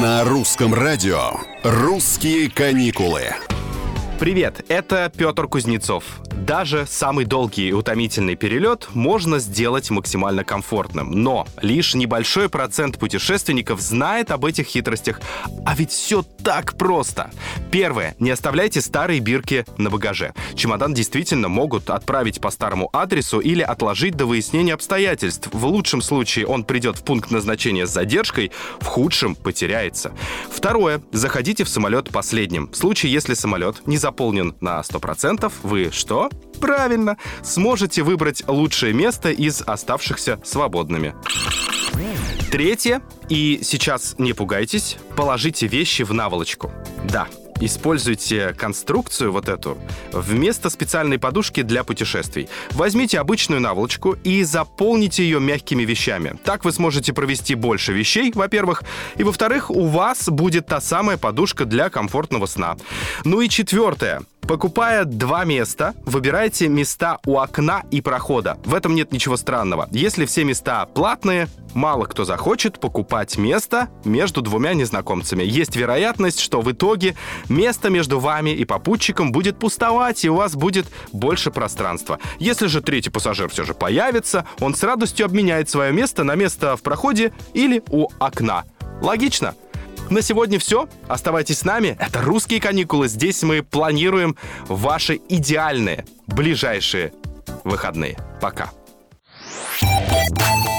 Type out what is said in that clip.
На русском радио «Русские каникулы». Привет, это Петр Кузнецов. Даже самый долгий и утомительный перелет можно сделать максимально комфортным. Но лишь небольшой процент путешественников знает об этих хитростях. А ведь все так просто. Первое. Не оставляйте старые бирки на багаже. Чемодан действительно могут отправить по старому адресу или отложить до выяснения обстоятельств. В лучшем случае он придет в пункт назначения с задержкой, в худшем потеряется. Второе. Заходите в самолет последним. В случае, если самолет не заполнен на 100%, вы что? Правильно, сможете выбрать лучшее место из оставшихся свободными. Третье, и сейчас не пугайтесь, положите вещи в наволочку. Да, Используйте конструкцию вот эту вместо специальной подушки для путешествий. Возьмите обычную наволочку и заполните ее мягкими вещами. Так вы сможете провести больше вещей, во-первых, и во-вторых, у вас будет та самая подушка для комфортного сна. Ну и четвертое. Покупая два места, выбирайте места у окна и прохода. В этом нет ничего странного. Если все места платные, мало кто захочет покупать место между двумя незнакомцами. Есть вероятность, что в итоге место между вами и попутчиком будет пустовать, и у вас будет больше пространства. Если же третий пассажир все же появится, он с радостью обменяет свое место на место в проходе или у окна. Логично? На сегодня все. Оставайтесь с нами. Это «Русские каникулы». Здесь мы планируем ваши идеальные ближайшие выходные. Пока. Thank you.